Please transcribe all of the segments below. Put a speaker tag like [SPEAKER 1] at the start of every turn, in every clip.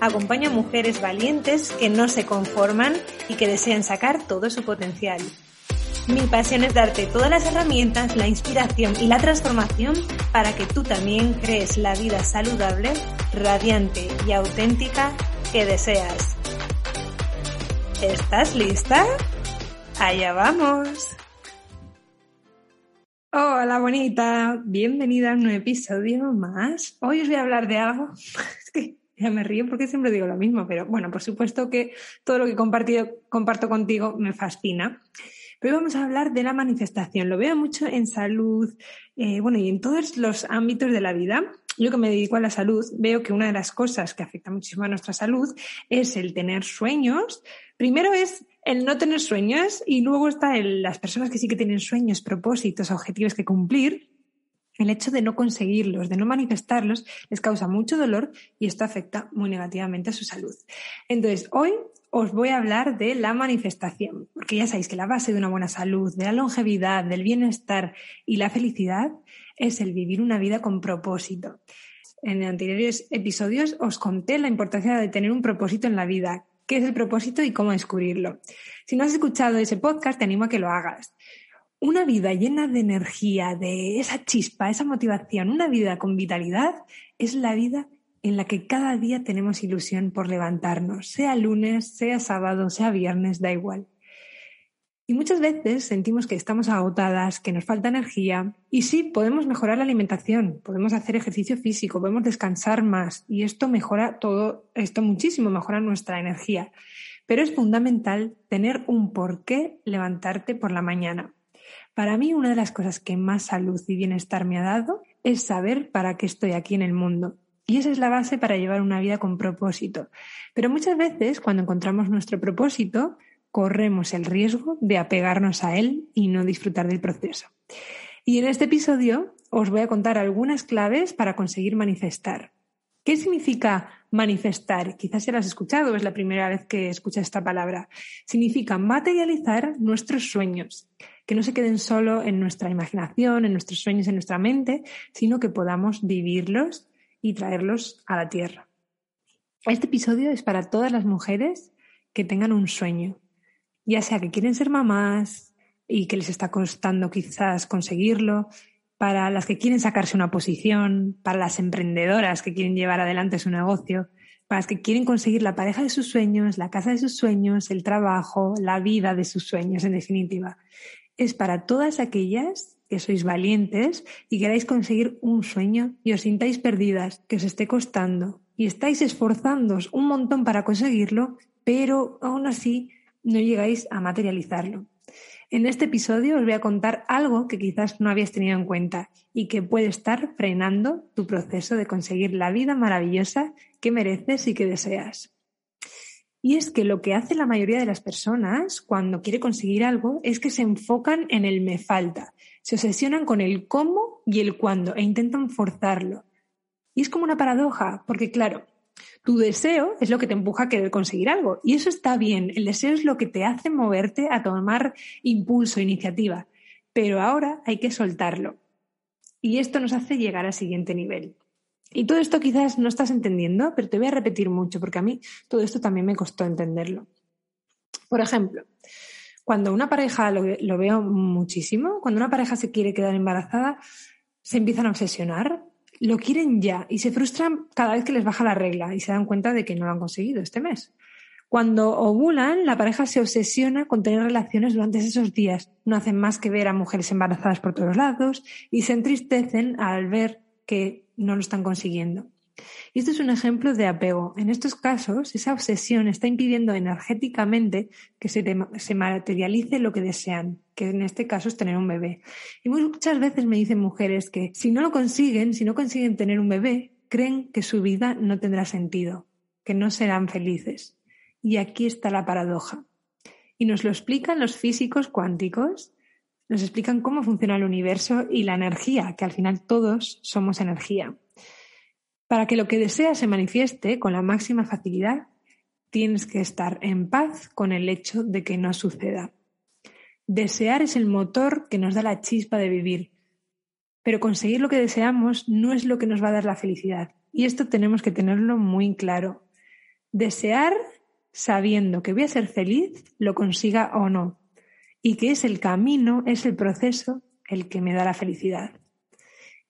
[SPEAKER 1] Acompaño a mujeres valientes que no se conforman y que desean sacar todo su potencial. Mi pasión es darte todas las herramientas, la inspiración y la transformación para que tú también crees la vida saludable, radiante y auténtica que deseas. ¿Estás lista? Allá vamos. Hola bonita, bienvenida a un nuevo episodio más. Hoy os voy a hablar de algo, ya me río porque siempre digo lo mismo, pero bueno, por supuesto que todo lo que comparto contigo me fascina. Pero hoy vamos a hablar de la manifestación. Lo veo mucho en salud, eh, bueno, y en todos los ámbitos de la vida. Yo que me dedico a la salud, veo que una de las cosas que afecta muchísimo a nuestra salud es el tener sueños. Primero es el no tener sueños y luego está el, las personas que sí que tienen sueños, propósitos, objetivos que cumplir. El hecho de no conseguirlos, de no manifestarlos, les causa mucho dolor y esto afecta muy negativamente a su salud. Entonces, hoy os voy a hablar de la manifestación, porque ya sabéis que la base de una buena salud, de la longevidad, del bienestar y la felicidad es el vivir una vida con propósito. En anteriores episodios os conté la importancia de tener un propósito en la vida, qué es el propósito y cómo descubrirlo. Si no has escuchado ese podcast, te animo a que lo hagas. Una vida llena de energía, de esa chispa, esa motivación, una vida con vitalidad, es la vida en la que cada día tenemos ilusión por levantarnos, sea lunes, sea sábado, sea viernes, da igual. Y muchas veces sentimos que estamos agotadas, que nos falta energía. Y sí, podemos mejorar la alimentación, podemos hacer ejercicio físico, podemos descansar más. Y esto mejora todo, esto muchísimo mejora nuestra energía. Pero es fundamental tener un por qué levantarte por la mañana. Para mí, una de las cosas que más salud y bienestar me ha dado es saber para qué estoy aquí en el mundo. Y esa es la base para llevar una vida con propósito. Pero muchas veces, cuando encontramos nuestro propósito, corremos el riesgo de apegarnos a él y no disfrutar del proceso. Y en este episodio os voy a contar algunas claves para conseguir manifestar. ¿Qué significa manifestar? Quizás ya lo has escuchado, es la primera vez que escuchas esta palabra. Significa materializar nuestros sueños, que no se queden solo en nuestra imaginación, en nuestros sueños, en nuestra mente, sino que podamos vivirlos y traerlos a la tierra. Este episodio es para todas las mujeres que tengan un sueño, ya sea que quieren ser mamás y que les está costando quizás conseguirlo, para las que quieren sacarse una posición, para las emprendedoras que quieren llevar adelante su negocio, para las que quieren conseguir la pareja de sus sueños, la casa de sus sueños, el trabajo, la vida de sus sueños, en definitiva. Es para todas aquellas que sois valientes y queráis conseguir un sueño y os sintáis perdidas, que os esté costando y estáis esforzándoos un montón para conseguirlo, pero aún así no llegáis a materializarlo. En este episodio os voy a contar algo que quizás no habías tenido en cuenta y que puede estar frenando tu proceso de conseguir la vida maravillosa que mereces y que deseas. Y es que lo que hace la mayoría de las personas cuando quiere conseguir algo es que se enfocan en el me falta, se obsesionan con el cómo y el cuándo e intentan forzarlo. Y es como una paradoja, porque claro, tu deseo es lo que te empuja a querer conseguir algo y eso está bien, el deseo es lo que te hace moverte a tomar impulso, iniciativa, pero ahora hay que soltarlo. Y esto nos hace llegar al siguiente nivel. Y todo esto quizás no estás entendiendo, pero te voy a repetir mucho porque a mí todo esto también me costó entenderlo. Por ejemplo, cuando una pareja, lo, veo muchísimo, cuando una pareja se quiere quedar embarazada, se empiezan a obsesionar, lo quieren ya y se frustran cada vez que les baja la regla y se dan cuenta de que no lo han conseguido este mes. Cuando ovulan, la pareja se obsesiona con tener relaciones durante esos días. No hacen más que ver a mujeres embarazadas por todos lados y se entristecen al ver que no lo están consiguiendo. Y esto es un ejemplo de apego. En estos casos, esa obsesión está impidiendo energéticamente que se, se, materialice lo que desean, que en este caso es tener un bebé. Y muchas veces me dicen mujeres que si no lo consiguen, si no consiguen tener un bebé, creen que su vida no tendrá sentido, que no serán felices. Y aquí está la paradoja. Y nos lo explican los físicos cuánticos, nos explican cómo funciona el universo y la energía, que al final todos somos energía. Para que lo que deseas se manifieste con la máxima facilidad, tienes que estar en paz con el hecho de que no suceda. Desear es el motor que nos da la chispa de vivir, pero conseguir lo que deseamos no es lo que nos va a dar la felicidad. Y esto tenemos que tenerlo muy claro. Desear sabiendo que voy a ser feliz, lo consiga o no. Y que es el camino, es el proceso el que me da la felicidad.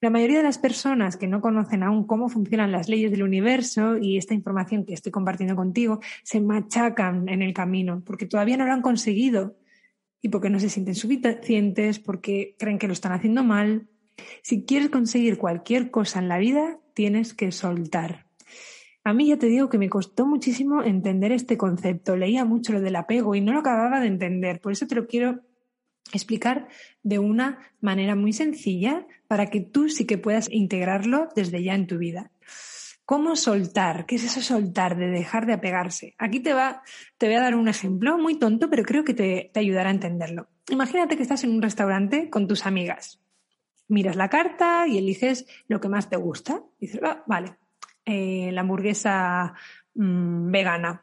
[SPEAKER 1] La mayoría de las personas que no conocen aún cómo funcionan las leyes del universo y esta información que estoy compartiendo contigo se machacan en el camino porque todavía no lo han conseguido y porque no se sienten suficientes, porque creen que lo están haciendo mal, si quieres conseguir cualquier cosa en la vida, tienes que soltar. A mí ya te digo que me costó muchísimo entender este concepto. Leía mucho lo del apego y no lo acababa de entender. Por eso te lo quiero explicar de una manera muy sencilla para que tú sí que puedas integrarlo desde ya en tu vida. ¿Cómo soltar? ¿Qué es eso soltar, de dejar de apegarse? Aquí te, va, te voy a dar un ejemplo muy tonto, pero creo que te, ayudará a entenderlo. Imagínate que estás en un restaurante con tus amigas miras la carta y eliges lo que más te gusta. Y dices, vale, eh, la hamburguesa mm, vegana.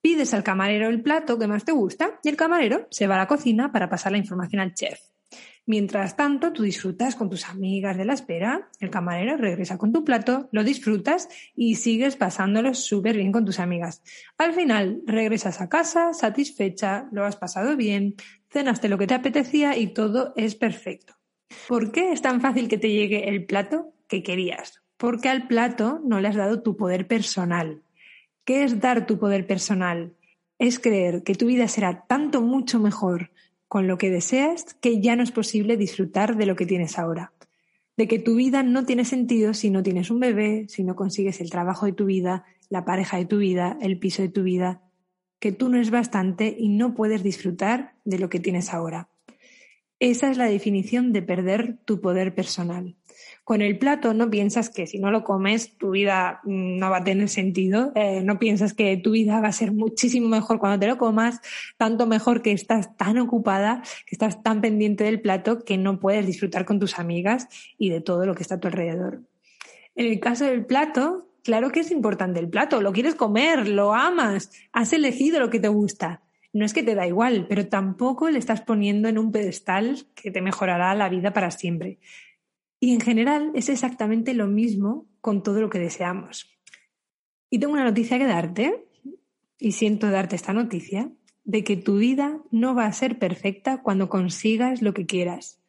[SPEAKER 1] Pides al camarero el plato que más te gusta y el camarero se va a la cocina para pasar la información al chef. Mientras tanto, tú disfrutas con tus amigas de la espera, el camarero regresa con tu plato, lo disfrutas y sigues pasándolo súper bien con tus amigas. Al final, regresas a casa satisfecha, lo has pasado bien, cenaste lo que te apetecía y todo es perfecto. ¿Por qué es tan fácil que te llegue el plato que querías? Porque al plato no le has dado tu poder personal. ¿Qué es dar tu poder personal? Es creer que tu vida será tanto mucho mejor con lo que deseas que ya no es posible disfrutar de lo que tienes ahora. De que tu vida no tiene sentido si no tienes un bebé, si no consigues el trabajo de tu vida, la pareja de tu vida, el piso de tu vida, que tú no es bastante y no puedes disfrutar de lo que tienes ahora. Esa es la definición de perder tu poder personal. Con el plato no piensas que si no lo comes tu vida no va a tener sentido, eh, no piensas que tu vida va a ser muchísimo mejor cuando te lo comas, tanto mejor que estás tan ocupada, que estás tan pendiente del plato que no puedes disfrutar con tus amigas y de todo lo que está a tu alrededor. En el caso del plato, claro que es importante el plato, lo quieres comer, lo amas, has elegido lo que te gusta no es que te da igual, pero tampoco le estás poniendo en un pedestal que te mejorará la vida para siempre. Y en general es exactamente lo mismo con todo lo que deseamos. Y tengo una noticia que darte, y siento darte esta noticia, de que tu vida no va a ser perfecta cuando consigas lo que quieras.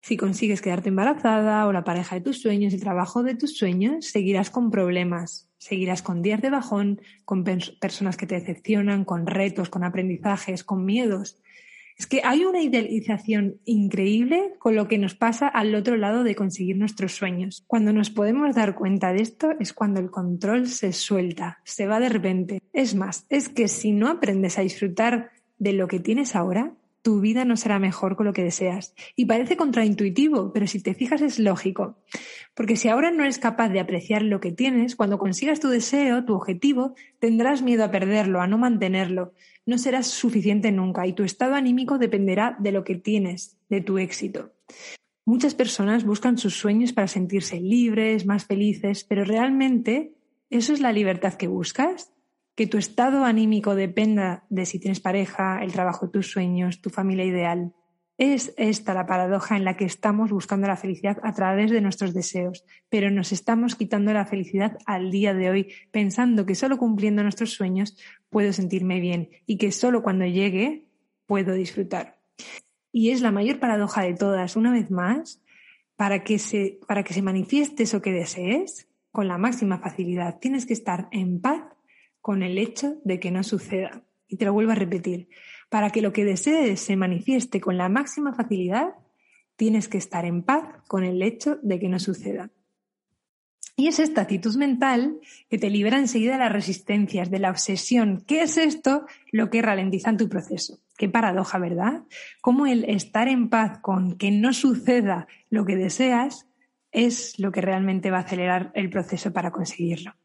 [SPEAKER 1] Si consigues quedarte embarazada o la pareja de tus sueños, el trabajo de tus sueños, seguirás con problemas, seguirás con días de bajón, con personas que te decepcionan, con retos, con aprendizajes, con miedos. Es que hay una idealización increíble con lo que nos pasa al otro lado de conseguir nuestros sueños. Cuando nos podemos dar cuenta de esto es cuando el control se suelta, se va de repente. Es más, es que si no aprendes a disfrutar de lo que tienes ahora, tu vida no será mejor con lo que deseas. Y parece contraintuitivo, pero si te fijas es lógico. Porque si ahora no eres capaz de apreciar lo que tienes, cuando consigas tu deseo, tu objetivo, tendrás miedo a perderlo, a no mantenerlo. No serás suficiente nunca y tu estado anímico dependerá de lo que tienes, de tu éxito. Muchas personas buscan sus sueños para sentirse libres, más felices, pero realmente, ¿eso es la libertad que buscas? que tu estado anímico dependa de si tienes pareja, el trabajo tus sueños, tu familia ideal. Es esta la paradoja en la que estamos buscando la felicidad a través de nuestros deseos, pero nos estamos quitando la felicidad al día de hoy pensando que solo cumpliendo nuestros sueños puedo sentirme bien y que solo cuando llegue puedo disfrutar. Y es la mayor paradoja de todas, una vez más, para que se, para que se manifieste eso que desees con la máxima facilidad, tienes que estar en paz con el hecho de que no suceda. Y te lo vuelvo a repetir. Para que lo que desees se manifieste con la máxima facilidad, tienes que estar en paz con el hecho de que no suceda. Y es esta actitud mental que te libera enseguida de las resistencias, de la obsesión. ¿Qué es esto lo que ralentiza en tu proceso? Qué paradoja, ¿verdad? Cómo el estar en paz con que no suceda lo que deseas es lo que realmente va a acelerar el proceso para conseguirlo.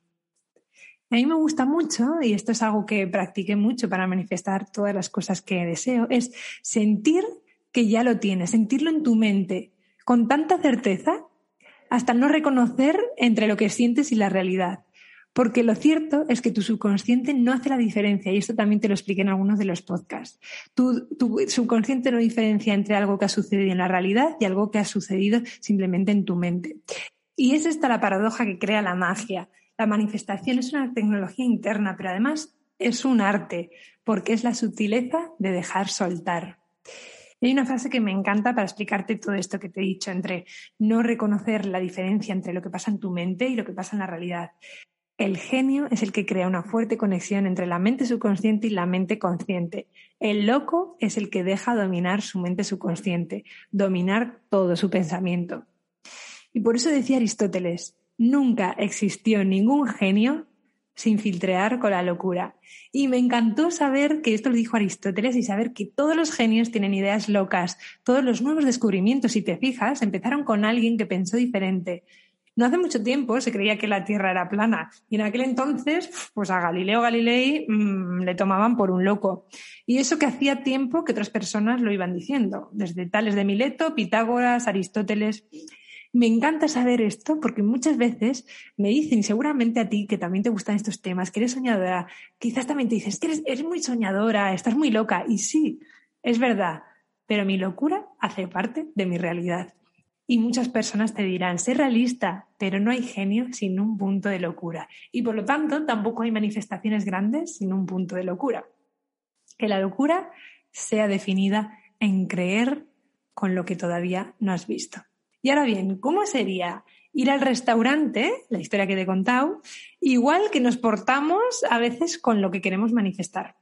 [SPEAKER 1] A mí me gusta mucho, y esto es algo que practiqué mucho para manifestar todas las cosas que deseo, es sentir que ya lo tienes, sentirlo en tu mente con tanta certeza hasta no reconocer entre lo que sientes y la realidad. Porque lo cierto es que tu subconsciente no hace la diferencia, y esto también te lo expliqué en algunos de los podcasts. Tu, tu, subconsciente no diferencia entre algo que ha sucedido en la realidad y algo que ha sucedido simplemente en tu mente. Y es esta la paradoja que crea la magia. La manifestación es una tecnología interna, pero además es un arte, porque es la sutileza de dejar soltar. Y hay una frase que me encanta para explicarte todo esto que te he dicho, entre no reconocer la diferencia entre lo que pasa en tu mente y lo que pasa en la realidad. El genio es el que crea una fuerte conexión entre la mente subconsciente y la mente consciente. El loco es el que deja dominar su mente subconsciente, dominar todo su pensamiento. Y por eso decía Aristóteles, nunca existió ningún genio sin filtrear con la locura. Y me encantó saber que esto lo dijo Aristóteles y saber que todos los genios tienen ideas locas. Todos los nuevos descubrimientos, si te fijas, empezaron con alguien que pensó diferente. No hace mucho tiempo se creía que la Tierra era plana y en aquel entonces, pues a Galileo Galilei mmm, le tomaban por un loco. Y eso que hacía tiempo que otras personas lo iban diciendo, desde Tales de Mileto, Pitágoras, Aristóteles. Me encanta saber esto porque muchas veces me dicen, seguramente a ti que también te gustan estos temas, que eres soñadora, quizás también te dices que eres, eres muy soñadora, estás muy loca. Y sí, es verdad, pero mi locura hace parte de mi realidad. Y muchas personas te dirán, sé realista, pero no hay genio sin un punto de locura. Y por lo tanto, tampoco hay manifestaciones grandes sin un punto de locura. Que la locura sea definida en creer con lo que todavía no has visto. Y ahora bien, ¿cómo sería ir al restaurante, la historia que te he contado, igual que nos portamos a veces con lo que queremos manifestar?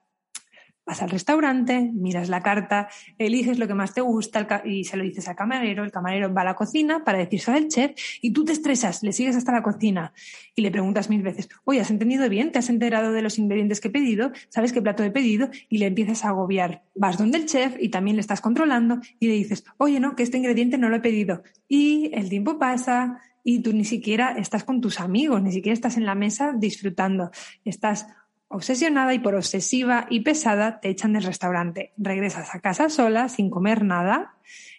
[SPEAKER 1] Vas al restaurante, miras la carta, eliges lo que más te gusta y se lo dices al camarero. El camarero va a la cocina para decirse al chef y tú te estresas, le sigues hasta la cocina y le preguntas mil veces, oye, ¿has entendido bien? ¿Te has enterado de los ingredientes que he pedido? ¿Sabes qué plato he pedido? Y le empiezas a agobiar. Vas donde el chef y también le estás controlando y le dices, oye, no, que este ingrediente no lo he pedido. Y el tiempo pasa y tú ni siquiera estás con tus amigos, ni siquiera estás en la mesa disfrutando. Estás Obsesionada y por obsesiva y pesada te echan del restaurante. Regresas a casa sola, sin comer nada,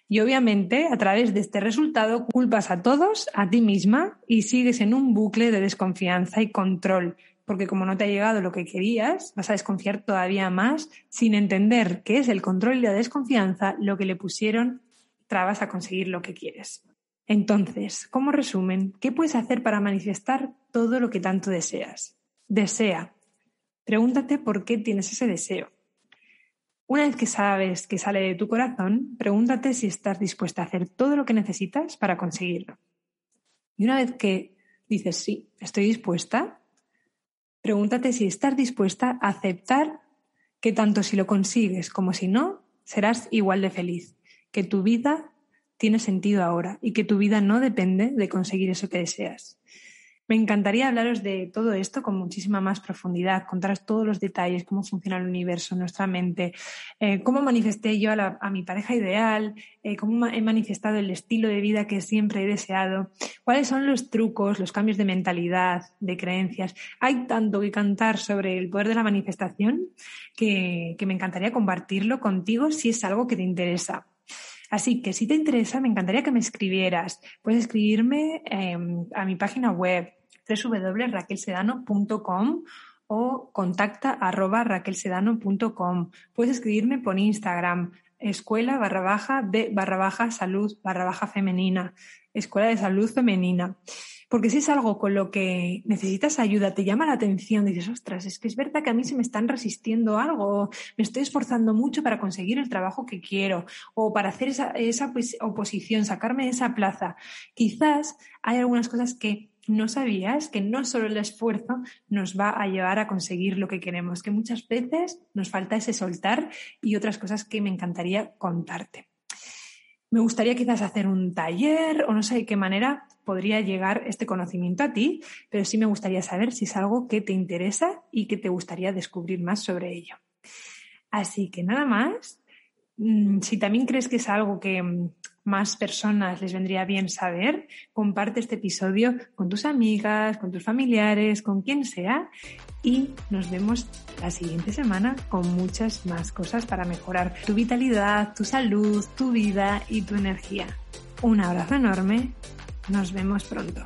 [SPEAKER 1] y obviamente a través de este resultado culpas a todos, a ti misma, y sigues en un bucle de desconfianza y control, porque como no te ha llegado lo que querías, vas a desconfiar todavía más sin entender que es el control y la desconfianza lo que le pusieron trabas a conseguir lo que quieres. Entonces, como resumen, ¿qué puedes hacer para manifestar todo lo que tanto deseas? Desea, Pregúntate por qué tienes ese deseo. Una vez que sabes que sale de tu corazón, pregúntate si estás dispuesta a hacer todo lo que necesitas para conseguirlo. Y una vez que dices sí, estoy dispuesta, pregúntate si estás dispuesta a aceptar que tanto si lo consigues como si no, serás igual de feliz, que tu vida tiene sentido ahora y que tu vida no depende de conseguir eso que deseas. Me encantaría hablaros de todo esto con muchísima más profundidad, contaros todos los detalles, cómo funciona el universo, nuestra mente, eh, cómo manifesté yo a, mi pareja ideal, eh, cómo he manifestado el estilo de vida que siempre he deseado, cuáles son los trucos, los cambios de mentalidad, de creencias. Hay tanto que cantar sobre el poder de la manifestación que, me encantaría compartirlo contigo si es algo que te interesa. Así que si te interesa, me encantaría que me escribieras. Puedes escribirme em, a mi página web www.raquelsedano.com o contacta arroba raquelsedano.com. Puedes escribirme por Instagram, escuela barra baja de barra baja salud barra baja femenina, escuela de salud femenina. Porque si es algo con lo que necesitas ayuda, te llama la atención, dices, ostras, es que es verdad que a mí se me están resistiendo algo, me estoy esforzando mucho para conseguir el trabajo que quiero o para hacer esa, esa pues, oposición, sacarme de esa plaza. Quizás hay algunas cosas que no sabías que no solo el esfuerzo nos va a llevar a conseguir lo que queremos, que muchas veces nos falta ese soltar y otras cosas que me encantaría contarte. Me gustaría quizás hacer un taller o no sé de qué manera podría llegar este conocimiento a ti, pero sí me gustaría saber si es algo que te interesa y que te gustaría descubrir más sobre ello. Así que nada más, mm, si también crees que es algo que más personas les vendría bien saber, comparte este episodio con tus amigas, con tus familiares, con quien sea y nos vemos la siguiente semana con muchas más cosas para mejorar tu vitalidad, tu salud, tu vida y tu energía. Un abrazo enorme, nos vemos pronto.